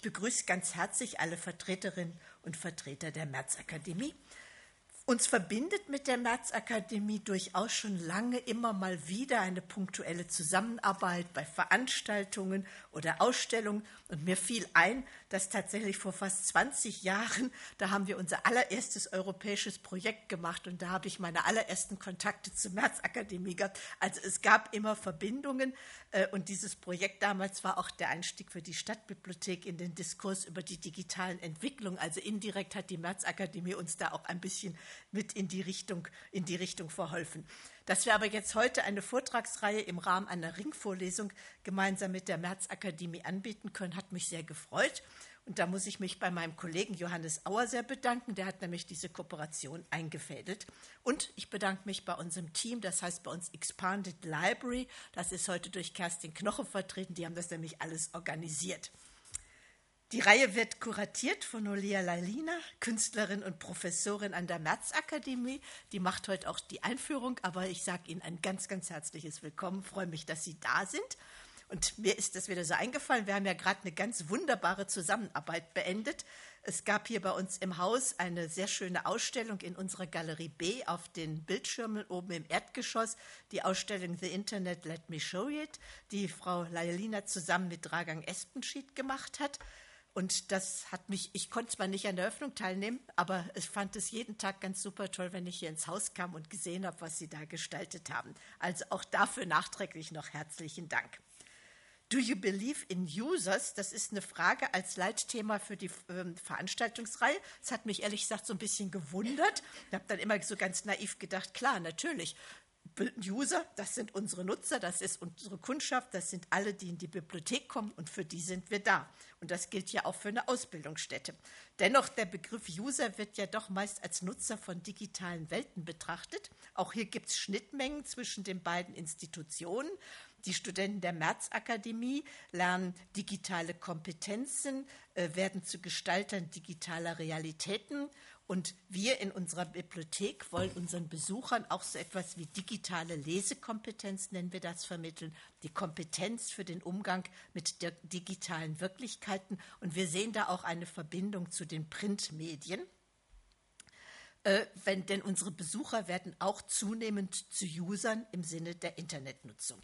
Ich begrüße ganz herzlich alle Vertreterinnen und Vertreter der Märzakademie uns verbindet mit der Märzakademie durchaus schon lange immer mal wieder eine punktuelle Zusammenarbeit bei Veranstaltungen oder Ausstellungen. Und mir fiel ein, dass tatsächlich vor fast 20 Jahren, da haben wir unser allererstes europäisches Projekt gemacht und da habe ich meine allerersten Kontakte zur Märzakademie gehabt. Also es gab immer Verbindungen äh, und dieses Projekt damals war auch der Einstieg für die Stadtbibliothek in den Diskurs über die digitalen Entwicklungen. Also indirekt hat die Märzakademie uns da auch ein bisschen mit in die Richtung, in die Richtung verholfen. Dass wir aber jetzt heute eine Vortragsreihe im Rahmen einer Ringvorlesung gemeinsam mit der Märzakademie anbieten können, hat mich sehr gefreut. Und da muss ich mich bei meinem Kollegen Johannes Auer sehr bedanken. Der hat nämlich diese Kooperation eingefädelt. Und ich bedanke mich bei unserem Team, das heißt bei uns Expanded Library. Das ist heute durch Kerstin Knoche vertreten. Die haben das nämlich alles organisiert. Die Reihe wird kuratiert von Olia Lalina, Künstlerin und Professorin an der Märzakademie. Die macht heute auch die Einführung, aber ich sage Ihnen ein ganz, ganz herzliches Willkommen. Freue mich, dass Sie da sind. Und mir ist das wieder so eingefallen. Wir haben ja gerade eine ganz wunderbare Zusammenarbeit beendet. Es gab hier bei uns im Haus eine sehr schöne Ausstellung in unserer Galerie B auf den Bildschirmen oben im Erdgeschoss. Die Ausstellung The Internet Let Me Show It, die Frau Lalina zusammen mit Dragang Espenschied gemacht hat. Und das hat mich, ich konnte zwar nicht an der Eröffnung teilnehmen, aber ich fand es jeden Tag ganz super toll, wenn ich hier ins Haus kam und gesehen habe, was Sie da gestaltet haben. Also auch dafür nachträglich noch herzlichen Dank. Do you believe in users? Das ist eine Frage als Leitthema für die äh, Veranstaltungsreihe. Das hat mich ehrlich gesagt so ein bisschen gewundert. Ich habe dann immer so ganz naiv gedacht, klar, natürlich. User, das sind unsere Nutzer, das ist unsere Kundschaft, das sind alle, die in die Bibliothek kommen und für die sind wir da. Und das gilt ja auch für eine Ausbildungsstätte. Dennoch, der Begriff User wird ja doch meist als Nutzer von digitalen Welten betrachtet. Auch hier gibt es Schnittmengen zwischen den beiden Institutionen. Die Studenten der Märzakademie lernen digitale Kompetenzen, äh, werden zu Gestaltern digitaler Realitäten und wir in unserer Bibliothek wollen unseren Besuchern auch so etwas wie digitale Lesekompetenz, nennen wir das, vermitteln, die Kompetenz für den Umgang mit digitalen Wirklichkeiten. Und wir sehen da auch eine Verbindung zu den Printmedien. Äh, wenn, denn unsere Besucher werden auch zunehmend zu Usern im Sinne der Internetnutzung.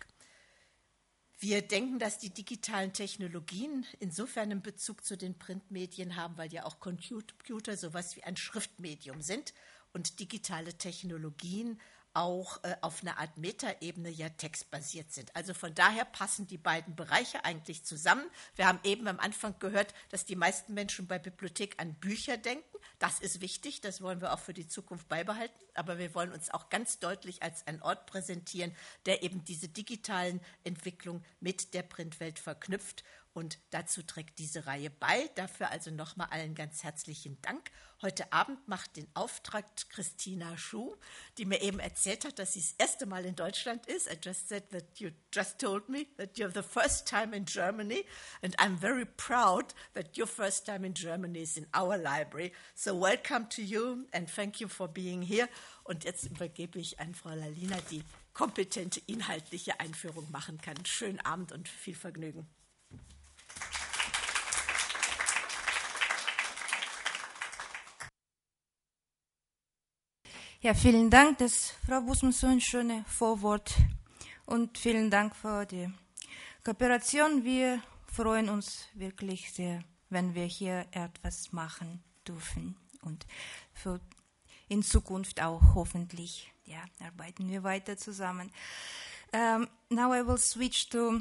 Wir denken, dass die digitalen Technologien insofern einen Bezug zu den Printmedien haben, weil ja auch Computer sowas wie ein Schriftmedium sind und digitale Technologien auch äh, auf einer Art Metaebene ja textbasiert sind. Also von daher passen die beiden Bereiche eigentlich zusammen. Wir haben eben am Anfang gehört, dass die meisten Menschen bei Bibliothek an Bücher denken. Das ist wichtig, das wollen wir auch für die Zukunft beibehalten. Aber wir wollen uns auch ganz deutlich als ein Ort präsentieren, der eben diese digitalen Entwicklungen mit der Printwelt verknüpft und dazu trägt diese Reihe bei. Dafür also nochmal allen ganz herzlichen Dank. Heute Abend macht den Auftrag Christina Schuh, die mir eben erzählt hat, dass sie das erste Mal in Deutschland ist. I just said that you just told me that you're the first time in Germany and I'm very proud that your first time in Germany is in our library. So welcome to you and thank you for being here. Und jetzt übergebe ich an Frau Lalina, die kompetente inhaltliche Einführung machen kann. Schönen Abend und viel Vergnügen. Ja, vielen Dank, das Frau Busmann so ein schönes Vorwort und vielen Dank für die Kooperation. Wir freuen uns wirklich sehr, wenn wir hier etwas machen dürfen und für in Zukunft auch hoffentlich ja, arbeiten wir weiter zusammen. Um, now I will switch to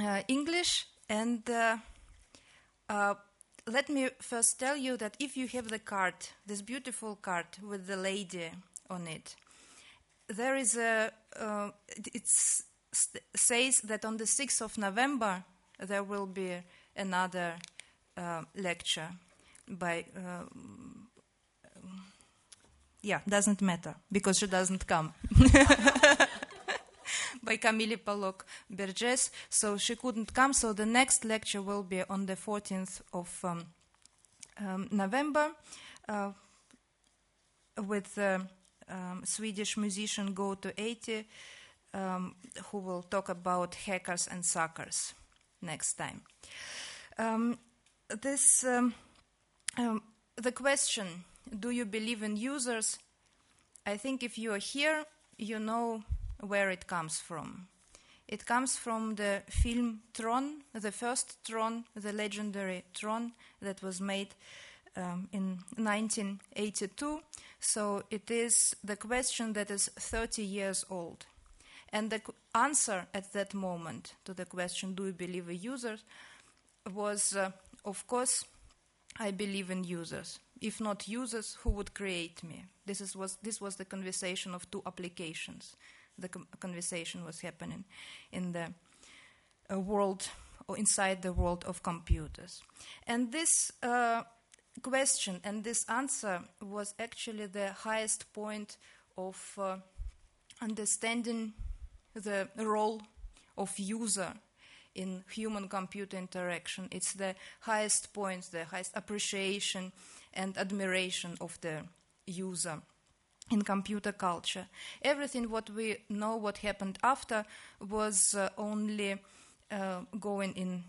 uh, English and uh, uh, let me first tell you that if you have the card, this beautiful card with the lady on it, there is a. Uh, it says that on the 6th of November there will be another uh, lecture by. Uh, yeah, doesn't matter because she doesn't come. by Camille Palok Berges. So she couldn't come. So the next lecture will be on the 14th of um, um, November uh, with the um, Swedish musician Goto80, um, who will talk about hackers and suckers next time. Um, this um, the question do you believe in users i think if you are here you know where it comes from it comes from the film tron the first tron the legendary tron that was made um, in 1982 so it is the question that is 30 years old and the answer at that moment to the question do you believe in users was uh, of course I believe in users. If not users, who would create me? This, is, was, this was the conversation of two applications. The conversation was happening in the uh, world, or inside the world of computers. And this uh, question and this answer was actually the highest point of uh, understanding the role of user in human computer interaction. It's the highest point, the highest appreciation and admiration of the user in computer culture. Everything what we know what happened after was uh, only uh, going in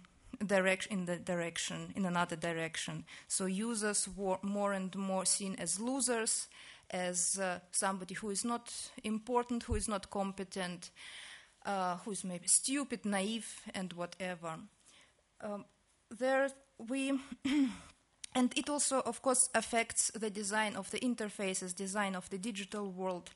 direction in the direction in another direction. So users were more and more seen as losers, as uh, somebody who is not important, who is not competent uh, who is maybe stupid, naive, and whatever. Um, there we. and it also, of course, affects the design of the interfaces, design of the digital world.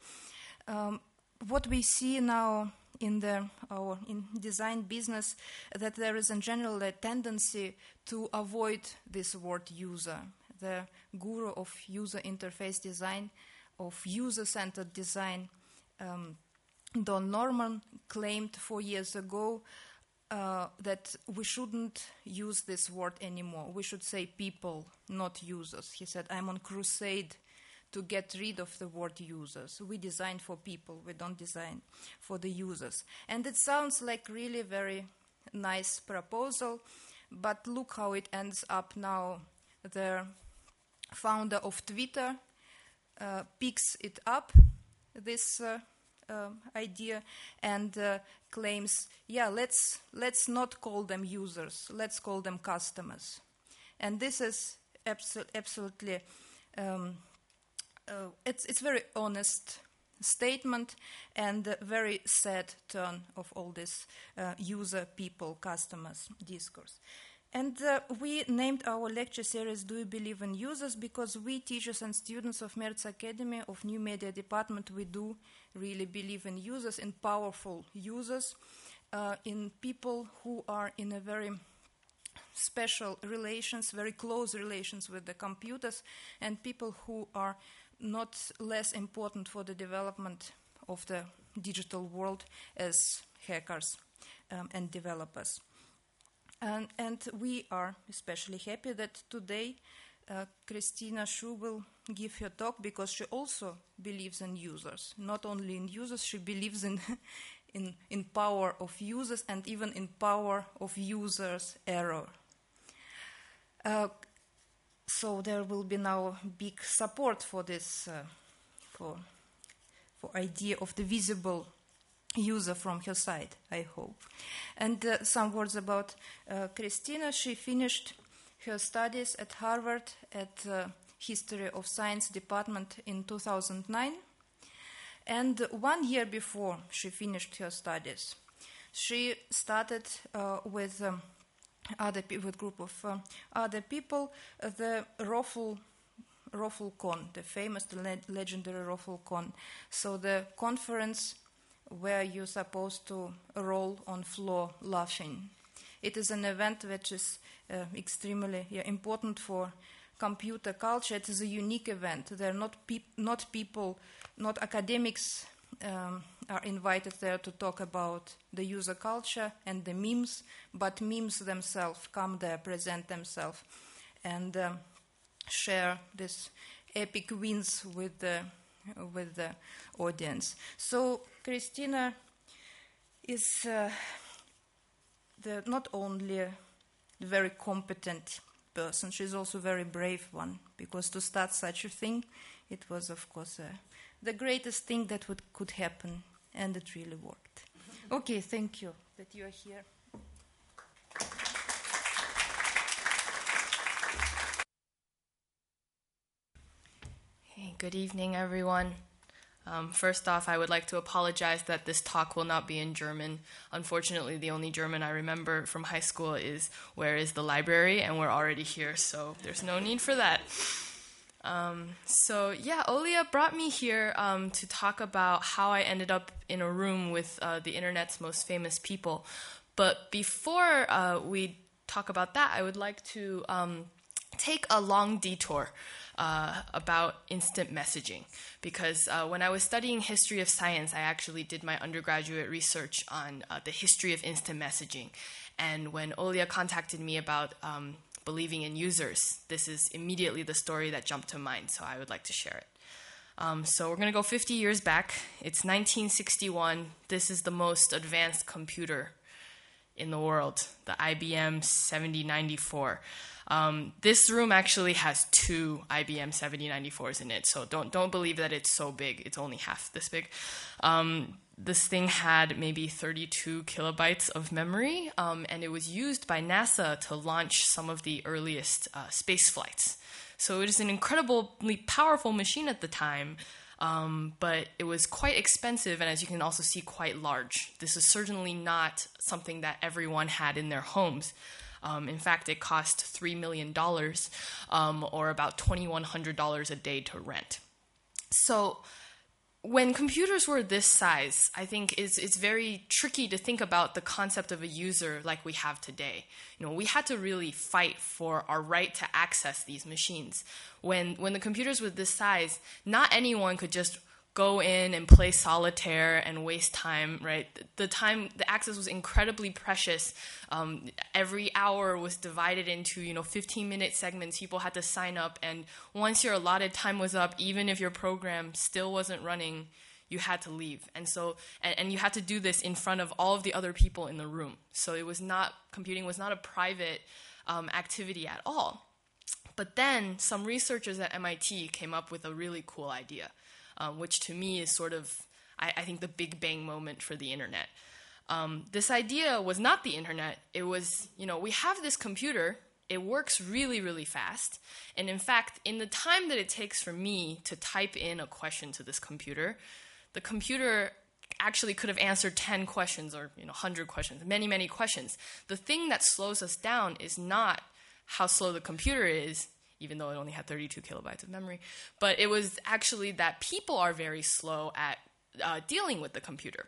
Um, what we see now in the our in design business that there is in general a tendency to avoid this word user. The guru of user interface design, of user-centered design. Um, Don Norman claimed four years ago uh, that we shouldn't use this word anymore. We should say people, not users. He said, I'm on crusade to get rid of the word users. We design for people, we don't design for the users. And it sounds like really very nice proposal, but look how it ends up now. The founder of Twitter uh, picks it up, this uh, um, idea and uh, claims, yeah, let's let's not call them users, let's call them customers, and this is abso- absolutely um, uh, it's it's very honest statement and a very sad turn of all this uh, user people customers discourse. And uh, we named our lecture series Do You Believe in Users because we, teachers and students of Merz Academy of New Media Department, we do really believe in users, in powerful users, uh, in people who are in a very special relations, very close relations with the computers, and people who are not less important for the development of the digital world as hackers um, and developers. And, and, we are especially happy that today uh, Christina Xu will give her talk because she also believes in users. Not only in users, she believes in, in, in power of users and even in power of users' error. Uh, so there will be now big support for this, uh, for, for idea of the visible user from her side, I hope. And uh, some words about uh, Christina. She finished her studies at Harvard at uh, History of Science department in 2009. And one year before she finished her studies, she started uh, with um, other with group of uh, other people the ROFL ROFLCon, the famous le- legendary ROFLCon. So the conference where you're supposed to roll on floor laughing. It is an event which is uh, extremely yeah, important for computer culture. It is a unique event. There are not, peop- not people, not academics um, are invited there to talk about the user culture and the memes, but memes themselves come there, present themselves, and um, share this epic wins with the with the audience. So Christina is uh, the, not only a very competent person, she's also a very brave one, because to start such a thing, it was, of course, uh, the greatest thing that would, could happen, and it really worked. Okay, thank you that you are here. Good evening, everyone. Um, first off, I would like to apologize that this talk will not be in German. Unfortunately, the only German I remember from high school is Where is the library? And we're already here, so there's no need for that. Um, so, yeah, Olia brought me here um, to talk about how I ended up in a room with uh, the internet's most famous people. But before uh, we talk about that, I would like to um, take a long detour uh, about instant messaging because uh, when I was studying history of science, I actually did my undergraduate research on uh, the history of instant messaging. And when Olia contacted me about um, believing in users, this is immediately the story that jumped to mind, so I would like to share it. Um, so we're going to go 50 years back. It's 1961. This is the most advanced computer in the world, the IBM 7094. Um, this room actually has two IBM 7094s in it, so don't don't believe that it's so big. It's only half this big. Um, this thing had maybe 32 kilobytes of memory, um, and it was used by NASA to launch some of the earliest uh, space flights. So it is an incredibly powerful machine at the time. Um, but it was quite expensive, and as you can also see, quite large. This is certainly not something that everyone had in their homes. Um, in fact, it cost $3 million um, or about $2,100 a day to rent. So, when computers were this size, I think it's, it's very tricky to think about the concept of a user like we have today. You know, we had to really fight for our right to access these machines. When, when the computers were this size, not anyone could just go in and play solitaire and waste time, right? The time, the access was incredibly precious. Um, every hour was divided into, you know, 15 minute segments. People had to sign up. And once your allotted time was up, even if your program still wasn't running, you had to leave. And so, and, and you had to do this in front of all of the other people in the room. So it was not, computing was not a private um, activity at all. But then some researchers at MIT came up with a really cool idea um, which to me is sort of, I, I, think, the big bang moment for the internet. Um, this idea was not the internet. It was, you know, we have this computer. It works really, really fast. And in fact, in the time that it takes for me to type in a question to this computer, the computer actually could have answered 10 questions or you know 100 questions many many questions the thing that slows us down is not how slow the computer is even though it only had 32 kilobytes of memory. But it was actually that people are very slow at uh, dealing with the computer.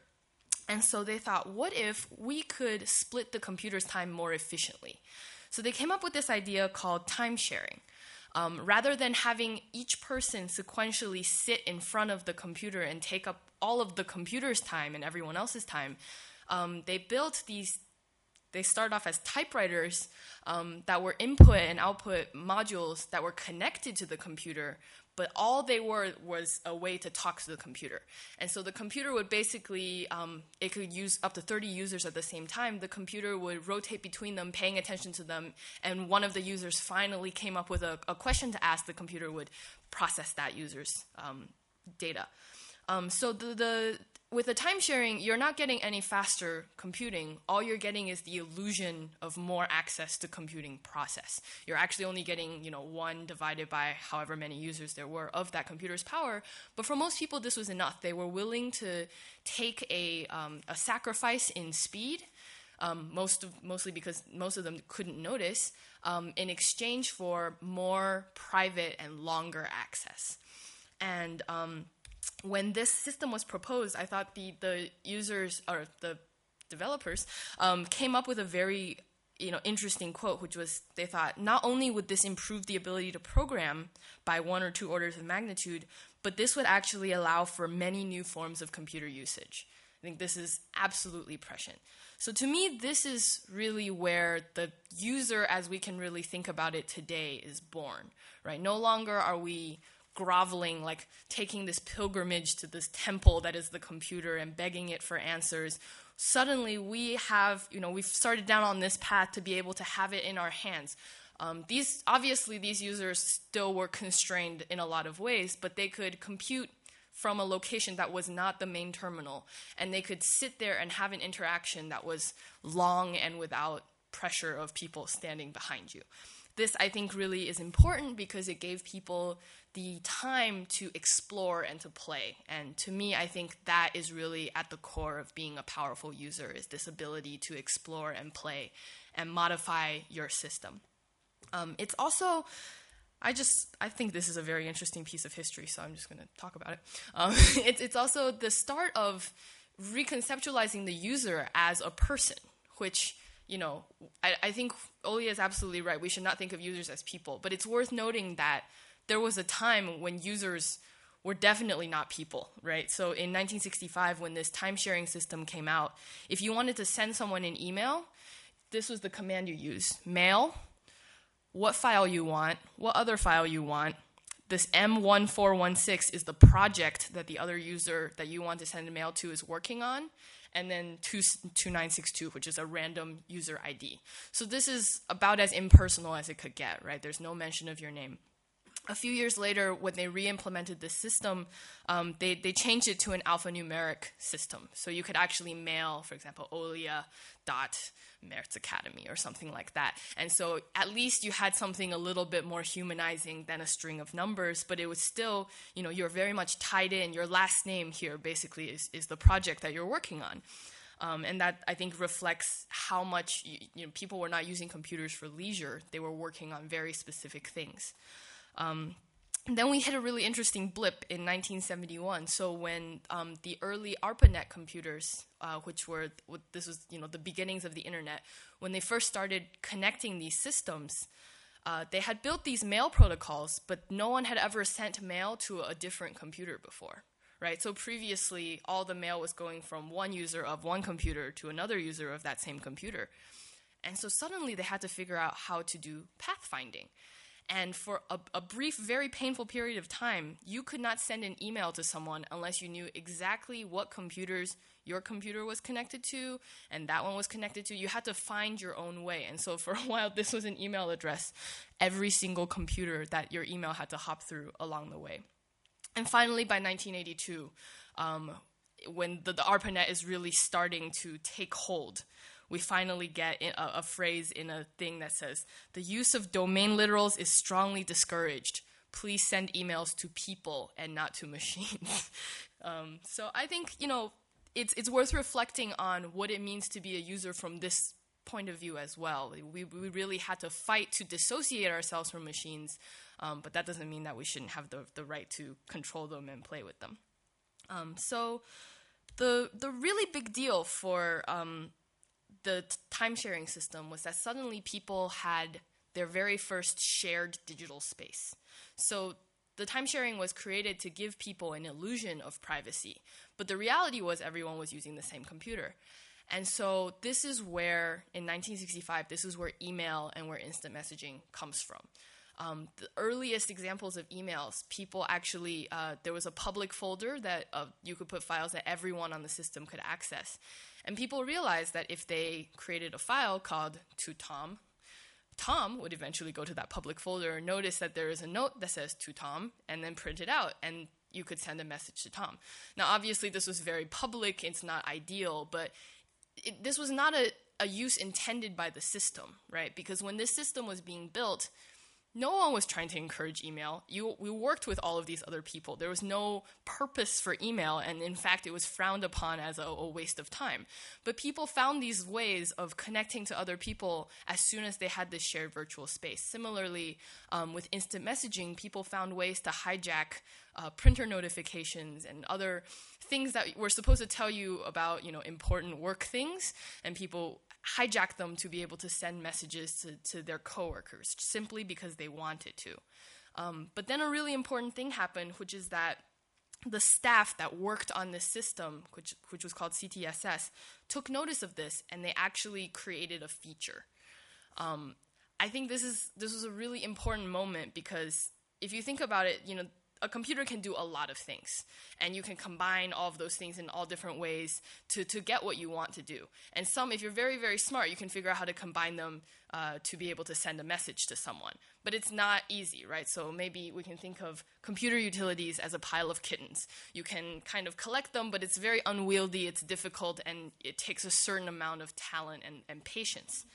And so they thought, what if we could split the computer's time more efficiently? So they came up with this idea called time sharing. Um, rather than having each person sequentially sit in front of the computer and take up all of the computer's time and everyone else's time, um, they built these they started off as typewriters um, that were input and output modules that were connected to the computer, but all they were was a way to talk to the computer. And so the computer would basically, um, it could use up to 30 users at the same time. The computer would rotate between them, paying attention to them, and one of the users finally came up with a, a question to ask, the computer would process that user's um, data. Um, so the, the with the time sharing, you're not getting any faster computing. All you're getting is the illusion of more access to computing process. You're actually only getting, you know, one divided by however many users there were of that computer's power. But for most people, this was enough. They were willing to take a, um, a sacrifice in speed, um, most of, mostly because most of them couldn't notice, um, in exchange for more private and longer access. And um, when this system was proposed, I thought the, the users or the developers um, came up with a very you know interesting quote, which was they thought not only would this improve the ability to program by one or two orders of magnitude, but this would actually allow for many new forms of computer usage. I think this is absolutely prescient. So to me, this is really where the user, as we can really think about it today, is born. Right? No longer are we groveling, like taking this pilgrimage to this temple that is the computer and begging it for answers. Suddenly, we have, you know, we've started down on this path to be able to have it in our hands. Um, these obviously these users still were constrained in a lot of ways, but they could compute from a location that was not the main terminal, and they could sit there and have an interaction that was long and without pressure of people standing behind you. this, I think, really is important because it gave people the time to explore and to play. And to me, I think that is really at the core of being a powerful user is this ability to explore and play and modify your system. Um, it's also I just I think this is a very interesting piece of history, so I'm just going to talk about it. Um, it's it's also the start of reconceptualizing the user as a person, which you know I, I think Olia is absolutely right. We should not think of users as people, but it's worth noting that there was a time when users were definitely not people, right? So in 1965, when this time sharing system came out, if you wanted to send someone an email, this was the command you use mail what file you want, what other file you want. This M1416 is the project that the other user that you want to send a mail to is working on, and then 2962, which is a random user ID. So this is about as impersonal as it could get, right? There's no mention of your name. A few years later, when they re-implemented this system, um, they, they changed it to an alphanumeric system. So you could actually mail, for example, Olia dot Academy or something like that. And so at least you had something a little bit more humanizing than a string of numbers, but it was still, you know, you're very much tied in. Your last name here basically is, is the project that you're working on. Um, and that I think reflects how much you, you, know, people were not using computers for leisure. They were working on very specific things. Um, then we hit a really interesting blip in 1971. So when um, the early ARPANET computers, uh, which were this was you know the beginnings of the internet, when they first started connecting these systems, uh, they had built these mail protocols, but no one had ever sent mail to a different computer before. Right? So previously, all the mail was going from one user of one computer to another user of that same computer. And so suddenly they had to figure out how to do pathfinding. And for a, a, brief, very painful period of time, you could not send an email to someone unless you knew exactly what computers your computer was connected to and that one was connected to. You had to find your own way. And so for a while, this was an email address, every single computer that your email had to hop through along the way. And finally, by 1982, um, when the, the ARPANET is really starting to take hold, we finally get a, a phrase in a thing that says, The use of domain literals is strongly discouraged. Please send emails to people and not to machines. um, so I think, you know, it's, it's worth reflecting on what it means to be a user from this point of view as well. We, we really had to fight to dissociate ourselves from machines, um, but that doesn't mean that we shouldn't have the, the right to control them and play with them. Um, so the, the really big deal for um, the time sharing system was that suddenly people had their very first shared digital space. So the time sharing was created to give people an illusion of privacy, but the reality was everyone was using the same computer. And so this is where, in 1965, this is where email and where instant messaging comes from. Um, the earliest examples of emails, people actually, uh, there was a public folder that uh, you could put files that everyone on the system could access. And people realized that if they created a file called to Tom, Tom would eventually go to that public folder and notice that there is a note that says to Tom and then print it out and you could send a message to Tom. Now, obviously, this was very public, it's not ideal, but it, this was not a, a use intended by the system, right? Because when this system was being built, no one was trying to encourage email. You, we worked with all of these other people. There was no purpose for email, and in fact, it was frowned upon as a, a, waste of time. But people found these ways of connecting to other people as soon as they had this shared virtual space. Similarly, um, with instant messaging, people found ways to hijack uh, printer notifications and other things that were supposed to tell you about you know important work things, and people hijack them to be able to send messages to, to their coworkers simply because they wanted to. Um, but then a really important thing happened, which is that the staff that worked on this system, which, which was called CTSS, took notice of this and they actually created a feature. Um, I think this is this was a really important moment because if you think about it, you know, a computer can do a lot of things and you can combine all of those things in all different ways to, to get what you want to do. And some if you're very very smart you can figure out how to combine them uh, to be able to send a message to someone. But it's not easy right? So maybe we can think of computer utilities as a pile of kittens. You can kind of collect them but it's very unwieldy it's difficult and it takes a certain amount of talent and, and patience.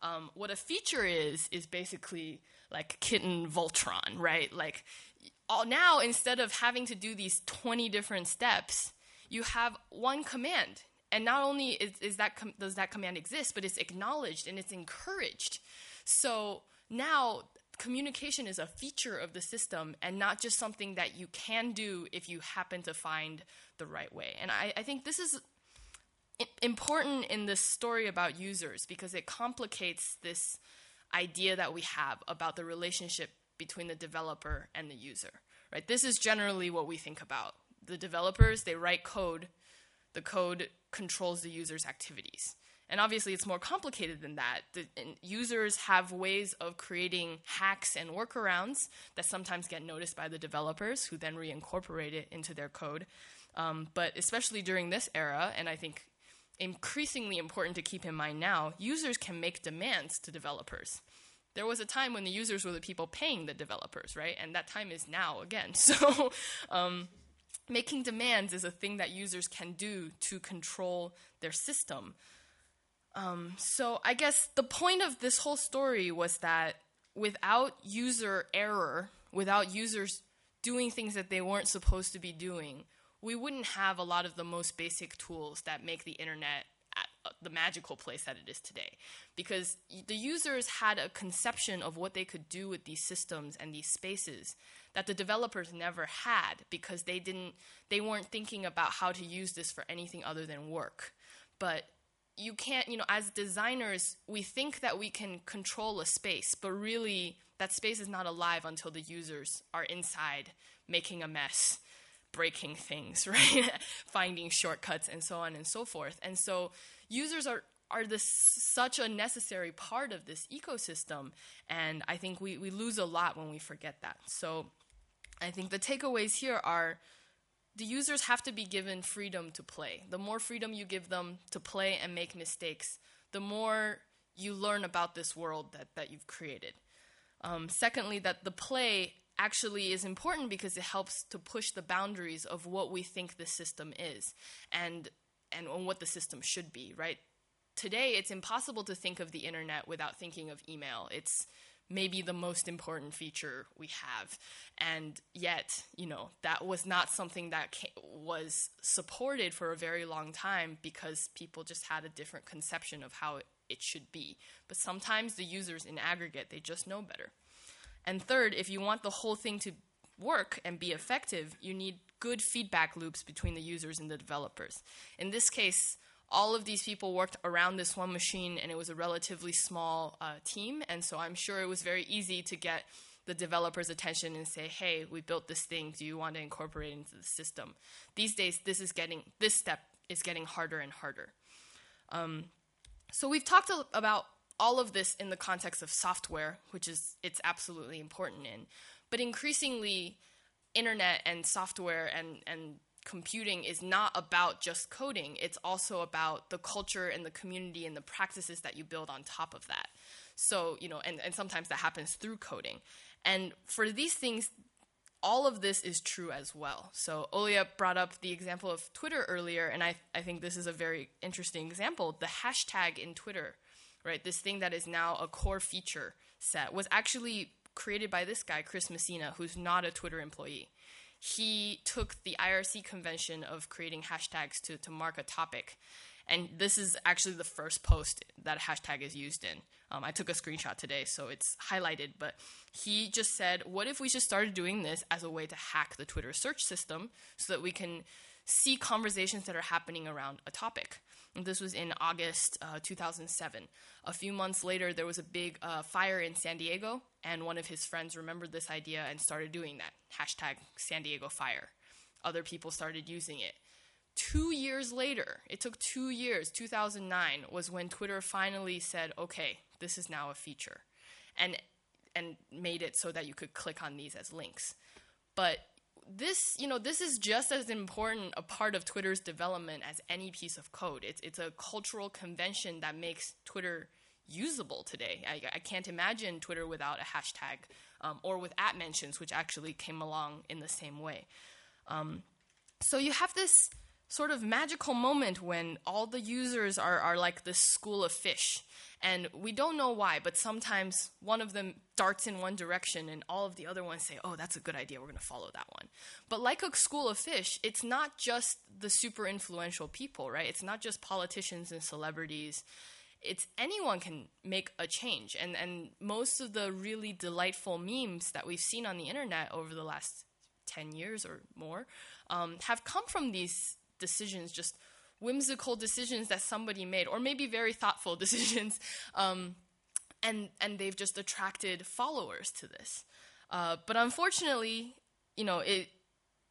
Um, what a feature is is basically like kitten Voltron, right? Like all, now instead of having to do these 20 different steps, you have one command. And not only is, is that com- does that command exist, but it's acknowledged and it's encouraged. So now communication is a feature of the system and not just something that you can do if you happen to find the right way. And I, I think this is important in this story about users because it complicates this idea that we have about the relationship between the developer and the user. Right? This is generally what we think about. The developers, they write code. The code controls the user's activities. And obviously, it's more complicated than that. The, users have ways of creating hacks and workarounds that sometimes get noticed by the developers, who then reincorporate it into their code. Um, but especially during this era, and I think increasingly important to keep in mind now, users can make demands to developers. There was a time when the users were the people paying the developers, right? And that time is now again. So, um, making demands is a thing that users can do to control their system. Um, so I guess the point of this whole story was that without user error, without users doing things that they weren't supposed to be doing, we wouldn't have a lot of the most basic tools that make the internet Uh, the magical place that it is today. Because the users had a conception of what they could do with these systems and these spaces that the developers never had because they didn't they weren't thinking about how to use this for anything other than work. But you can't, you know, as designers, we think that we can control a space, but really that space is not alive until the users are inside making a mess, breaking things, right? Finding shortcuts and so on and so forth. And so users are are this such a necessary part of this ecosystem and I think we, we lose a lot when we forget that. So I think the takeaways here are the users have to be given freedom to play. The more freedom you give them to play and make mistakes, the more you learn about this world that, that you've created. Um, secondly, that the play actually is important because it helps to push the boundaries of what we think the system is and and on what the system should be, right? Today, it's impossible to think of the internet without thinking of email. It's maybe the most important feature we have. And yet, you know, that was not something that was supported for a very long time because people just had a different conception of how it, it should be. But sometimes the users in aggregate, they just know better. And third, if you want the whole thing to work and be effective, you need good feedback loops between the users and the developers. In this case, all of these people worked around this one machine, and it was a relatively small uh, team. And so I'm sure it was very easy to get the developer's attention and say, "Hey, we built this thing. Do you want to incorporate it into the system?" These days, this is getting this step is getting harder and harder. Um, so we've talked about all of this in the context of software, which is it's absolutely important in, but increasingly, internet and software and and computing is not about just coding, it's also about the culture and the community and the practices that you build on top of that. So, you know, and, and sometimes that happens through coding. And for these things, all of this is true as well. So Olia brought up the example of Twitter earlier, and I, I think this is a very interesting example. The hashtag in Twitter, right, this thing that is now a core feature set, was actually created by this guy, Chris Messina, who's not a Twitter employee he took the IRC convention of creating hashtags to, to mark a topic. And this is actually the first post that a hashtag is used in. Um, I took a screenshot today, so it's highlighted. But he just said, What if we just started doing this as a way to hack the Twitter search system so that we can see conversations that are happening around a topic? And this was in August uh, 2007. A few months later, there was a big uh, fire in San Diego, and one of his friends remembered this idea and started doing that hashtag San Diego fire. Other people started using it. Two years later, it took two years, 2009, was when Twitter finally said, okay, this is now a feature, and, and made it so that you could click on these as links. But this, you know, this is just as important a part of Twitter's development as any piece of code. It's it's a cultural convention that makes Twitter usable today. I, I can't imagine Twitter without a hashtag um, or with at mentions, which actually came along in the same way. Um, so you have this sort of magical moment when all the users are, are like this school of fish. And we don't know why, but sometimes one of them darts in one direction and all of the other ones say, oh, that's a good idea, we're going to follow that one. But like a school of fish, it's not just the super influential people, right? It's not just politicians and celebrities. It's anyone can make a change. And, and most of the really delightful memes that we've seen on the internet over the last 10 years or more um, have come from these decisions, just whimsical decisions that somebody made, or maybe very thoughtful decisions, um, and and they've just attracted followers to this. Uh, but unfortunately, you know, it,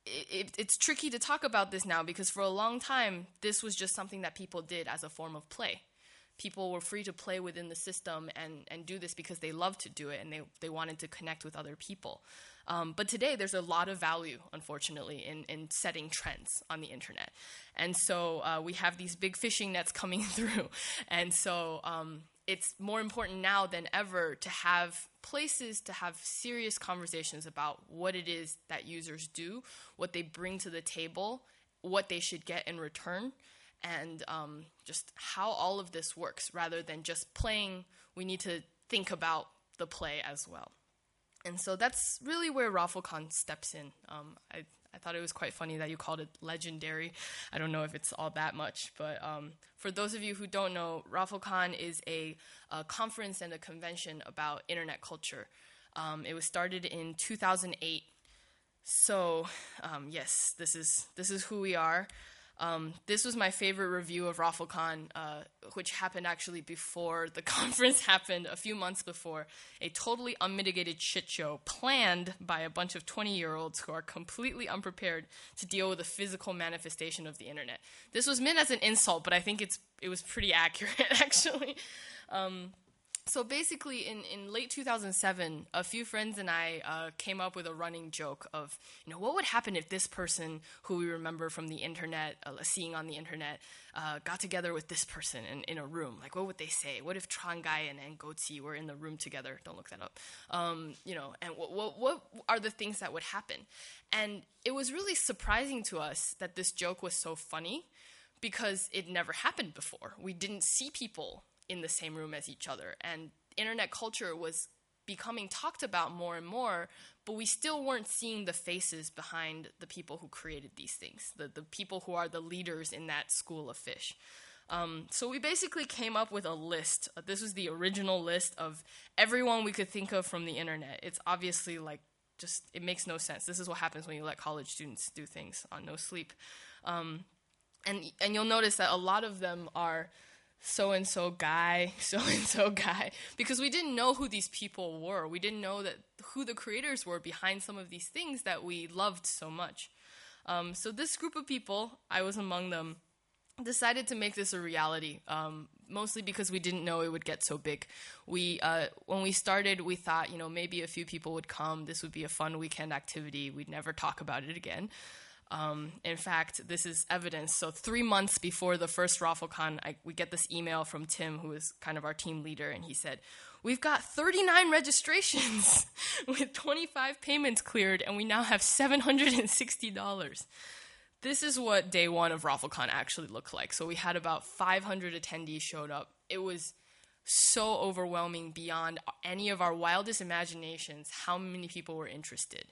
it it's tricky to talk about this now because for a long time this was just something that people did as a form of play people were free to play within the system and, and do this because they loved to do it and they, they wanted to connect with other people. Um, but today, there's a lot of value, unfortunately, in, in setting trends on the internet. And so uh, we have these big fishing nets coming through. And so um, it's more important now than ever to have places to have serious conversations about what it is that users do, what they bring to the table, what they should get in return and um, just how all of this works rather than just playing. We need to think about the play as well. And so that's really where ROFLCon steps in. Um, I, I thought it was quite funny that you called it legendary. I don't know if it's all that much, but um, for those of you who don't know, ROFLCon is a, a conference and a convention about internet culture. Um, it was started in 2008. So um, yes, this is this is who we are. Um, this was my favorite review of ROFLCon, uh, which happened actually before the conference happened, a few months before. A totally unmitigated shit show planned by a bunch of 20 year olds who are completely unprepared to deal with the physical manifestation of the internet. This was meant as an insult, but I think it's, it was pretty accurate, actually. Um, so basically, in, in late 2007, a few friends and I uh, came up with a running joke of, you know, what would happen if this person who we remember from the internet, uh, seeing on the internet, uh, got together with this person in, in a room? Like, what would they say? What if Tron Guy and, Goatse were in the room together? Don't look that up. Um, you know, and what, what, what are the things that would happen? And it was really surprising to us that this joke was so funny because it never happened before. We didn't see people in the same room as each other. And internet culture was becoming talked about more and more, but we still weren't seeing the faces behind the people who created these things, the, the people who are the leaders in that school of fish. Um, so we basically came up with a list. Uh, this was the original list of everyone we could think of from the internet. It's obviously like just, it makes no sense. This is what happens when you let college students do things on no sleep. Um, and, and you'll notice that a lot of them are so and so guy, so and so guy, because we didn't know who these people were. We didn't know that who the creators were behind some of these things that we loved so much. Um, so this group of people, I was among them, decided to make this a reality. Um, mostly because we didn't know it would get so big. We uh, when we started, we thought you know maybe a few people would come. This would be a fun weekend activity. We'd never talk about it again. Um, in fact, this is evidence. So, three months before the first ROFLCon, I, we get this email from Tim, who is kind of our team leader, and he said, We've got 39 registrations with 25 payments cleared, and we now have $760. This is what day one of ROFLCon actually looked like. So, we had about 500 attendees showed up. It was so overwhelming beyond any of our wildest imaginations how many people were interested.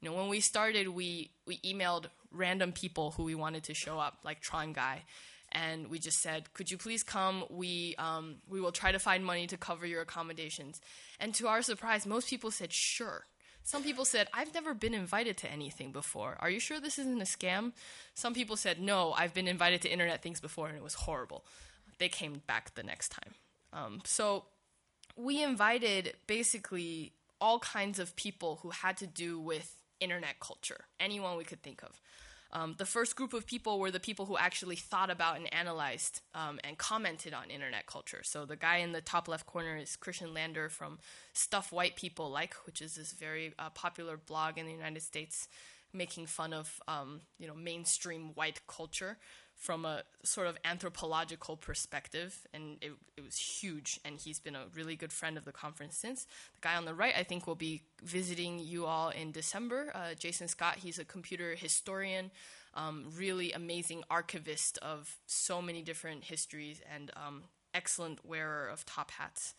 You know, when we started, we we emailed random people who we wanted to show up, like Tron Guy, and we just said, "Could you please come? We um, we will try to find money to cover your accommodations." And to our surprise, most people said, "Sure." Some people said, I've never been invited to anything before. Are you sure this isn't a scam? Some people said, No, I've been invited to internet things before and it was horrible. They came back the next time. Um, so we invited basically all kinds of people who had to do with internet culture, anyone we could think of. Um, the first group of people were the people who actually thought about and analyzed um, and commented on internet culture. So the guy in the top left corner is Christian Lander from Stuff White People Like, which is this very uh, popular blog in the United States making fun of um, you know mainstream white culture from a sort of anthropological perspective, and it, it, was huge. And he's been a really good friend of the conference since. The guy on the right, I think, will be visiting you all in December. Uh, Jason Scott, he's a computer historian. um, really amazing archivist of so many different histories and um, excellent wearer of top hats.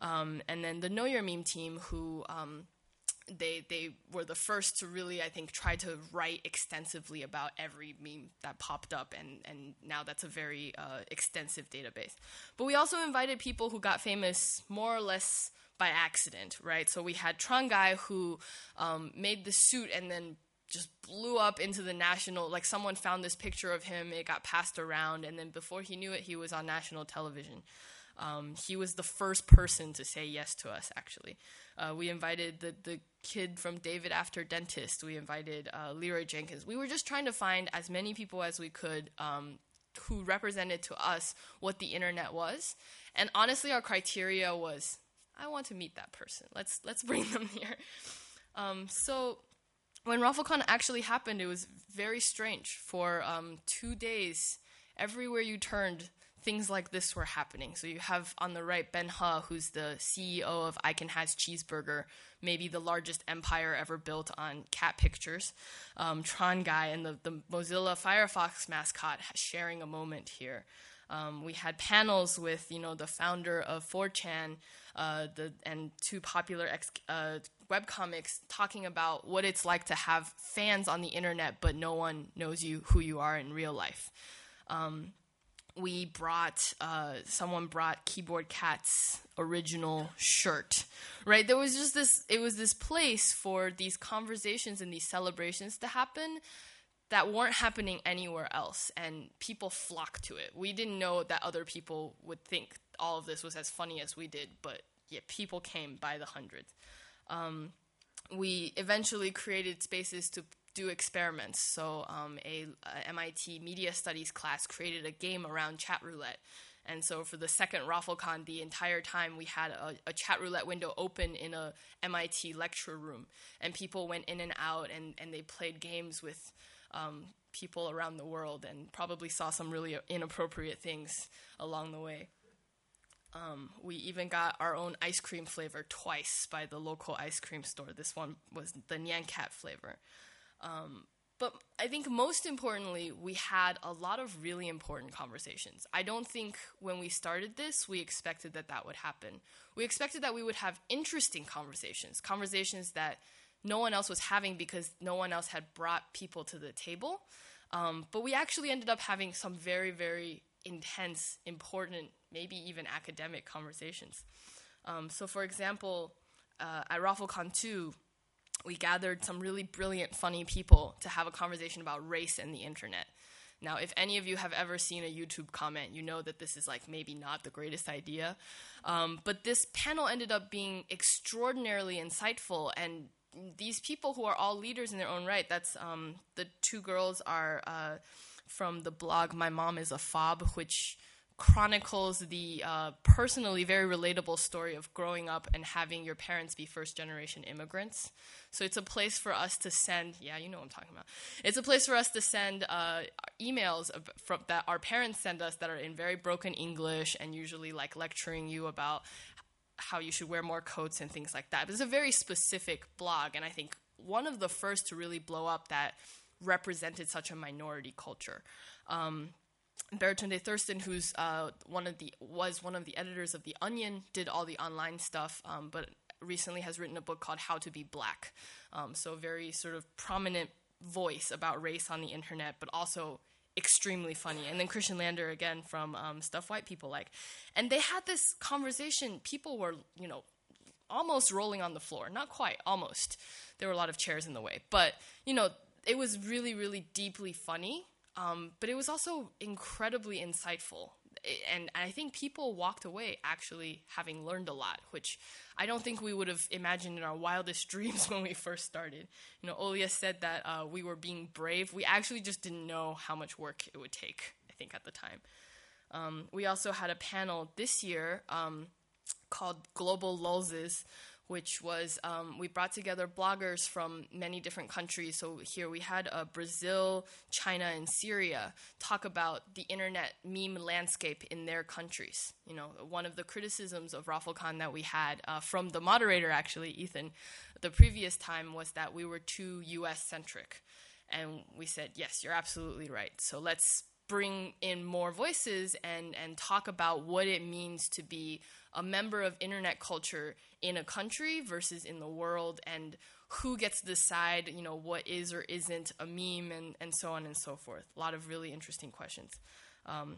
Um, and then the Know Your Meme team, who um, they they were the first to really I think try to write extensively about every meme that popped up and and now that's a very uh, extensive database. But we also invited people who got famous more or less by accident, right? So we had Tron guy who um, made the suit and then just blew up into the national like someone found this picture of him it got passed around and then before he knew it he was on national television um, he was the first person to say yes to us actually uh, we invited the, the kid from david after dentist we invited uh, leroy jenkins. We were just trying to find as many people as we could um, who represented to us what the internet was. And honestly our criteria was i want to meet that person. Let's let's bring them here. Um, so when ROFLCon actually happened, it was very strange. For um, two days, everywhere you turned, things like this were happening. So you have on the right Ben Huh, who's the CEO of I Can Has Cheezburger, maybe the largest empire ever built on cat pictures. Um, Tron Guy and the, the Mozilla Firefox mascot sharing a moment here. Um, we had panels with you know the founder of 4chan uh, the, and two popular ex, uh, webcomics talking about what it's like to have fans on the internet, but no one knows you who you are in real life. Um, we brought uh, someone brought keyboard cat's original shirt right? There was just this it was this place for these conversations and these celebrations to happen that weren't happening anywhere else and people flocked to it. We didn't know that other people would think all of this was as funny as we did but yeah people came by the hundreds um, we eventually created spaces to do experiments. So um, a, a, MIT media studies class created a game around chat roulette. And so for the second ROFLCon, the entire time we had a, a, chat roulette window open in a MIT lecture room, and people went in and out, and, and they played games with um, people around the world, and probably saw some really inappropriate things along the way. Um, we even got our own ice cream flavor twice by the local ice cream store. This one was the Nyan Cat flavor. Um, but I think most importantly, we had a lot of really important conversations. I don't think when we started this, we expected that that would happen. We expected that we would have interesting conversations, conversations that no one else was having because no one else had brought people to the table. Um, but we actually ended up having some very, very intense, important, maybe even academic conversations. Um, so, for example, uh, at ROFLCon 2, we gathered some really brilliant, funny people to have a conversation about race and the internet. Now, if any of you have ever seen a YouTube comment, you know that this is like maybe not the greatest idea. Um, but this panel ended up being extraordinarily insightful, and these people who are all leaders in their own right, that's um, the two girls are. Uh, from the blog My Mom is a Fob, which chronicles the uh, personally very relatable story of growing up and having your parents be first generation immigrants. So it's a place for us to send, yeah, you know what I'm talking about. It's a place for us to send uh, emails from, that our parents send us that are in very broken English and usually like lecturing you about how you should wear more coats and things like that. But it's a very specific blog, and I think one of the first to really blow up that represented such a minority culture. Um, Baratunde Thurston, who's uh, one of the was one of the editors of the Onion, did all the online stuff, um, but recently has written a book called How to Be Black. Um, so very sort of prominent voice about race on the internet, but also extremely funny. And then Christian Lander again from um, Stuff White People Like, and they had this conversation. People were you know almost rolling on the floor, not quite, almost. There were a lot of chairs in the way, but you know it was really, really deeply funny, um, but it was also incredibly insightful. And I think people walked away actually having learned a lot, which I don't think we would have imagined in our wildest dreams when we first started. You know, Olia said that uh, we were being brave. We actually just didn't know how much work it would take, I think, at the time. Um, we also had a panel this year um, called Global Lulzes, which was um, we brought together bloggers from many different countries. So here we had uh, Brazil, China, and Syria talk about the internet meme landscape in their countries. You know, one of the criticisms of ROFLCon that we had uh, from the moderator, actually, Ethan, the previous time was that we were too U.S. centric. And we said, yes, you're absolutely right. So let's bring in more voices and, and talk about what it means to be a member of internet culture in a country versus in the world and who gets to decide, you know, what is or isn't a meme and, and so on and so forth. A lot of really interesting questions. Um,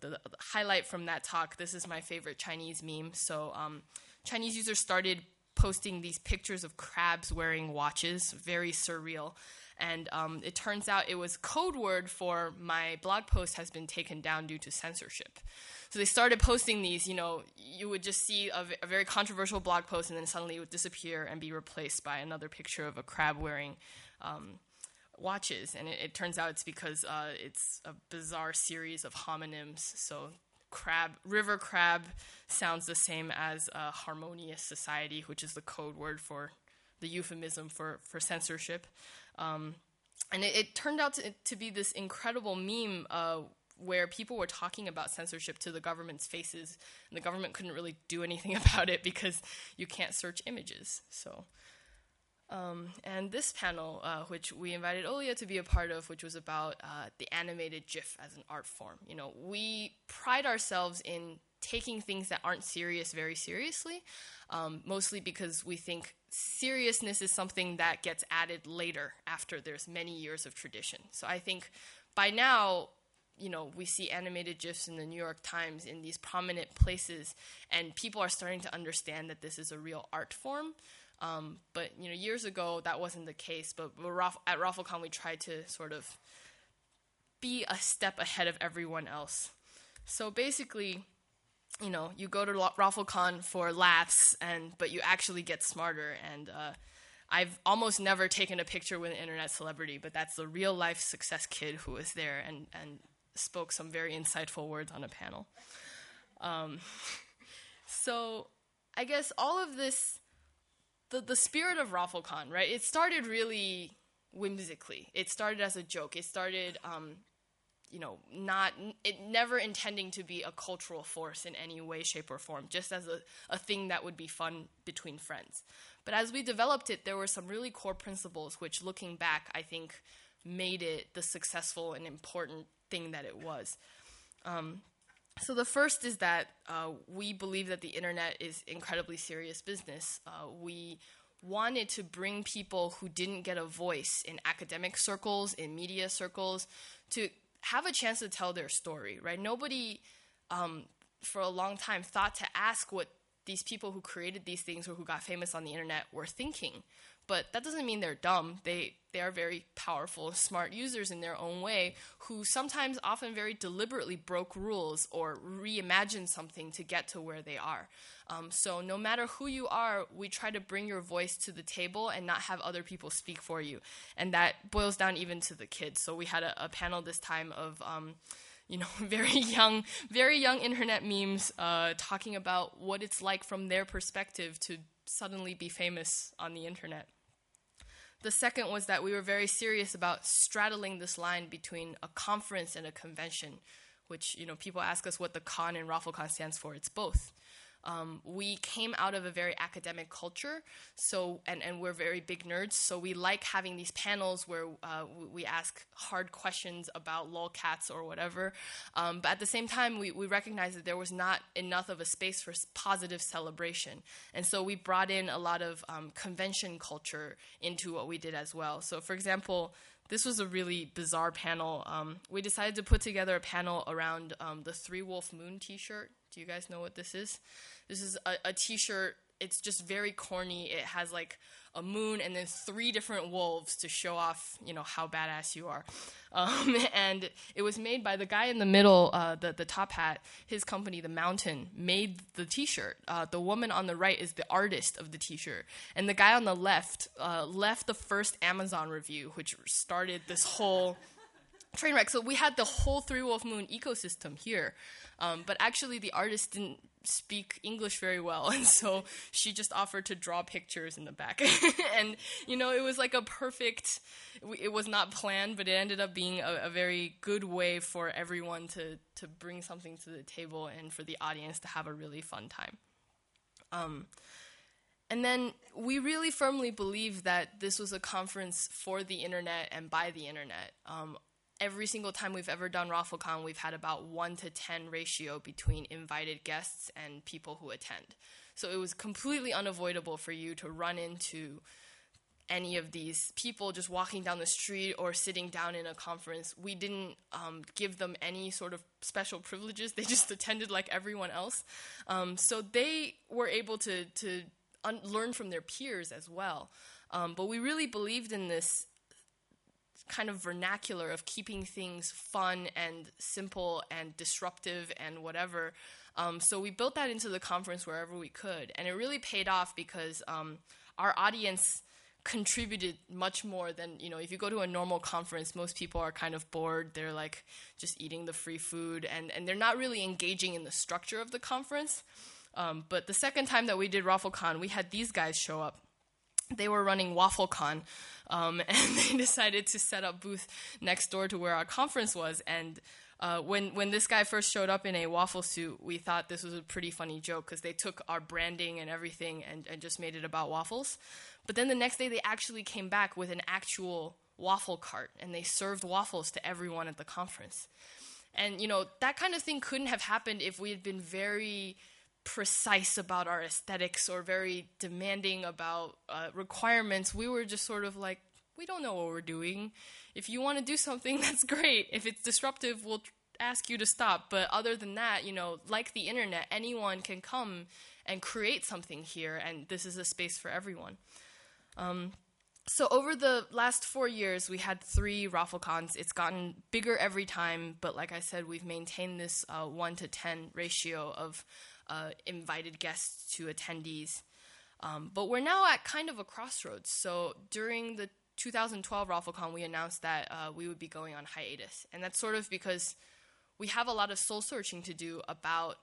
the, the, highlight from that talk, this is my favorite Chinese meme. So um, Chinese users started posting these pictures of crabs wearing watches, very surreal. And um, it turns out it was code word for my blog post has been taken down due to censorship. So they started posting these, you know, you would just see a, a very controversial blog post and then suddenly it would disappear and be replaced by another picture of a crab wearing um, watches. And it, it, turns out it's because uh, it's a bizarre series of homonyms. So crab, river crab sounds the same as harmonious society, which is the code word for the euphemism for, for censorship. Um, and it, it, turned out to, to, be this incredible meme uh, where people were talking about censorship to the government's faces, and the government couldn't really do anything about it because you can't search images. So, um, and this panel, uh, which we invited Olia to be a part of, which was about uh, the animated GIF as an art form. You know, we pride ourselves in taking things that aren't serious very seriously, um, mostly because we think seriousness is something that gets added later after there's many years of tradition. So I think by now you know, we see animated GIFs in the New York Times in these prominent places, and people are starting to understand that this is a real art form. Um, but you know, years ago that wasn't the case. But at ROFLCon, we tried to sort of be a step ahead of everyone else. So basically, you know, you go to ROFLCon for laughs, and but you actually get smarter. And uh, I've almost never taken a picture with an internet celebrity, but that's the real life success kid who was there and and spoke some very insightful words on a panel. Um, so I guess all of this, the, the spirit of ROFLCon, right? It started really whimsically. It started as a joke. It started, um, you know, not it never intending to be a cultural force in any way, shape, or form, just as a, a thing that would be fun between friends. But as we developed it, there were some really core principles which, looking back, I think made it the successful and important thing that it was. Um, so the first is that uh, we believe that the internet is incredibly serious business. Uh, we wanted to bring people who didn't get a voice in academic circles, in media circles, to have a chance to tell their story. Right? Nobody, um, for a long time, thought to ask what these people who created these things or who got famous on the internet were thinking but that doesn't mean they're dumb. They they are very powerful, smart users in their own way who sometimes often very deliberately broke rules or reimagined something to get to where they are. Um, so no matter who you are, we try to bring your voice to the table and not have other people speak for you. And that boils down even to the kids. So we had a, a panel this time of um, you know, very young, very young internet memes uh, talking about what it's like from their perspective to suddenly be famous on the internet. The second was that we were very serious about straddling this line between a conference and a convention, which, you know, people ask us what the con in ROFLCon stands for. It's both. Um, we came out of a very academic culture, so and, and we're very big nerds. So we like having these panels where uh, we ask hard questions about lolcats or whatever. Um, but at the same time, we, we recognize that there was not enough of a space for positive celebration, and so we brought in a lot of um, convention culture into what we did as well. So, for example this was a really bizarre panel. Um, we decided to put together a panel around um, the Three Wolf Moon t shirt. Do you guys know what this is? This is a a t-shirt. It's just very corny. It has like a moon and then three different wolves to show off, you know, how badass you are. Um, and it was made by the guy in the middle, uh, the the top hat. His company, The Mountain, made the T-shirt. Uh, the woman on the right is the artist of the T-shirt, and the guy on the left uh, left the first Amazon review, which started this whole train wreck. So we had the whole Three Wolf Moon ecosystem here. Um, but actually, the artist didn't speak English very well, and so she just offered to draw pictures in the back. and you know, it was like a perfect. It was not planned, but it ended up being a, a, very good way for everyone to to bring something to the table and for the audience to have a really fun time. Um, and then we really firmly believe that this was a conference for the internet and by the internet. Um, every single time we've ever done ROFLCon, we've had about 1 to 10 ratio between invited guests and people who attend. So it was completely unavoidable for you to run into any of these people just walking down the street or sitting down in a conference. We didn't um, give them any sort of special privileges. They just attended like everyone else. Um, so they were able to, to un- learn from their peers as well. Um, but we really believed in this kind of vernacular of keeping things fun and simple and disruptive and whatever. Um, so we built that into the conference wherever we could, and it really paid off because um, our audience contributed much more than you know if you go to a normal conference most people are kind of bored they're like just eating the free food and and they're not really engaging in the structure of the conference um, but the second time that we did ROFLCon we had these guys show up. They were running WaffleCon, um, and they decided to set up booth next door to where our conference was. And uh, when when this guy first showed up in a waffle suit, we thought this was a pretty funny joke because they took our branding and everything and, and just made it about waffles. But then the next day, they actually came back with an actual waffle cart and they served waffles to everyone at the conference. And you know that kind of thing couldn't have happened if we had been very precise about our aesthetics or very demanding about uh, requirements. We were just sort of like, we don't know what we're doing. If you want to do something, that's great. If it's disruptive, we'll ask you to stop. But other than that, you know, like the internet, anyone can come and create something here, and this is a space for everyone. Um, so over the last four years, we had three ROFLCons. It's gotten bigger every time, but like I said, we've maintained this uh, one to ten ratio of uh, invited guests to attendees. Um, but we're now at kind of a crossroads. So during the 2012 ROFLCon, we announced that uh, we would be going on hiatus. And that's sort of because we have a lot of soul searching to do about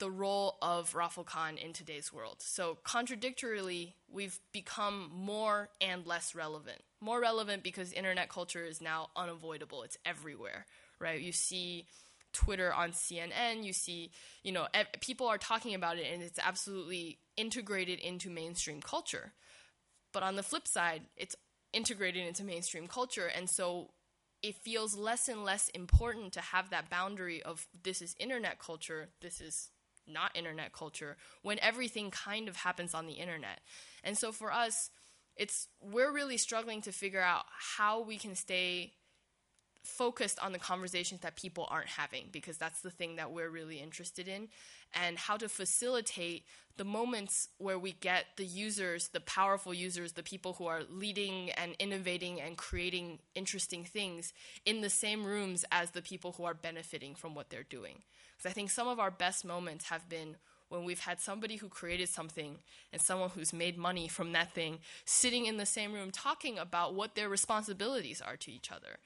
the role of ROFLCon in today's world. So, contradictorily, we've become more and less relevant. More relevant because internet culture is now unavoidable, it's everywhere, right? You see Twitter on CNN, you see, you know, people are talking about it and it's absolutely integrated into mainstream culture. But on the flip side, it's integrated into mainstream culture. And so it feels less and less important to have that boundary of this is internet culture, this is not internet culture, when everything kind of happens on the internet. And so for us, it's we're really struggling to figure out how we can stay focused on the conversations that people aren't having because that's the thing that we're really interested in and how to facilitate the moments where we get the users the powerful users the people who are leading and innovating and creating interesting things in the same rooms as the people who are benefiting from what they're doing. Because i think some of our best moments have been when we've had somebody who created something and someone who's made money from that thing sitting in the same room talking about what their responsibilities are to each other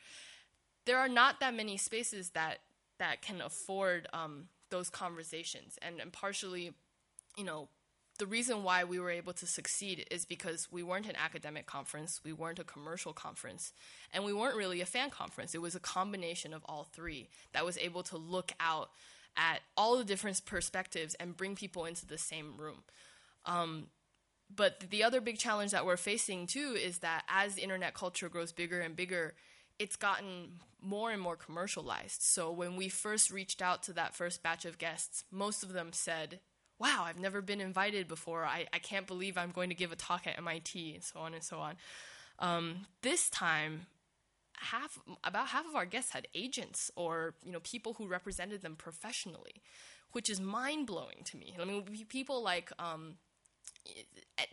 there are not that many spaces that that can afford um, those conversations, and, and partially, you know, the reason why we were able to succeed is because we weren't an academic conference, we weren't a commercial conference, and we weren't really a fan conference. It was a combination of all three that was able to look out at all the different perspectives and bring people into the same room. Um, but the other big challenge that we're facing too is that as internet culture grows bigger and bigger, it's gotten more and more commercialized. So when we first reached out to that first batch of guests, most of them said, Wow, I've never been invited before. I, I can't believe I'm going to give a talk at MIT, and so on and so on. Um, this time, half about half of our guests had agents or you know people who represented them professionally, which is mind blowing to me. I mean, people like um,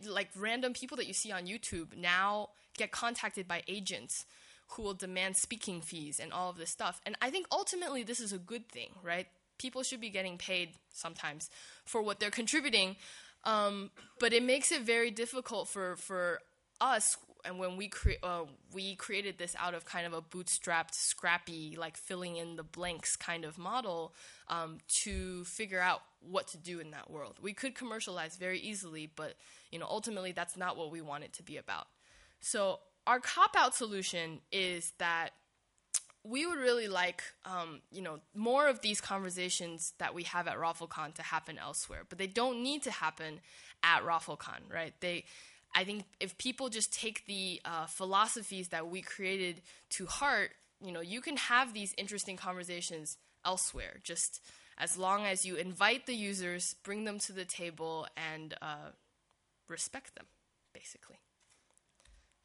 like random people that you see on YouTube now get contacted by agents who will demand speaking fees and all of this stuff. And I think ultimately this is a good thing, right? People should be getting paid sometimes for what they're contributing. Um, but it makes it very difficult for, for us and when we cre- uh, we created this out of kind of a bootstrapped, scrappy, like filling in the blanks kind of model um, to figure out what to do in that world. We could commercialize very easily, but you know ultimately that's not what we want it to be about. So our cop out solution is that we would really like, um, you know, more of these conversations that we have at ROFLCon to happen elsewhere. But they don't need to happen at ROFLCon, right? They, I think, if people just take the uh, philosophies that we created to heart, you know, you can have these interesting conversations elsewhere. Just as long as you invite the users, bring them to the table, and uh, respect them, basically.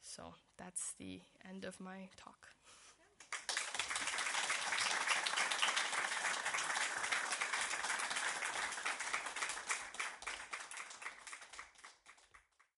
So that's the end of my talk.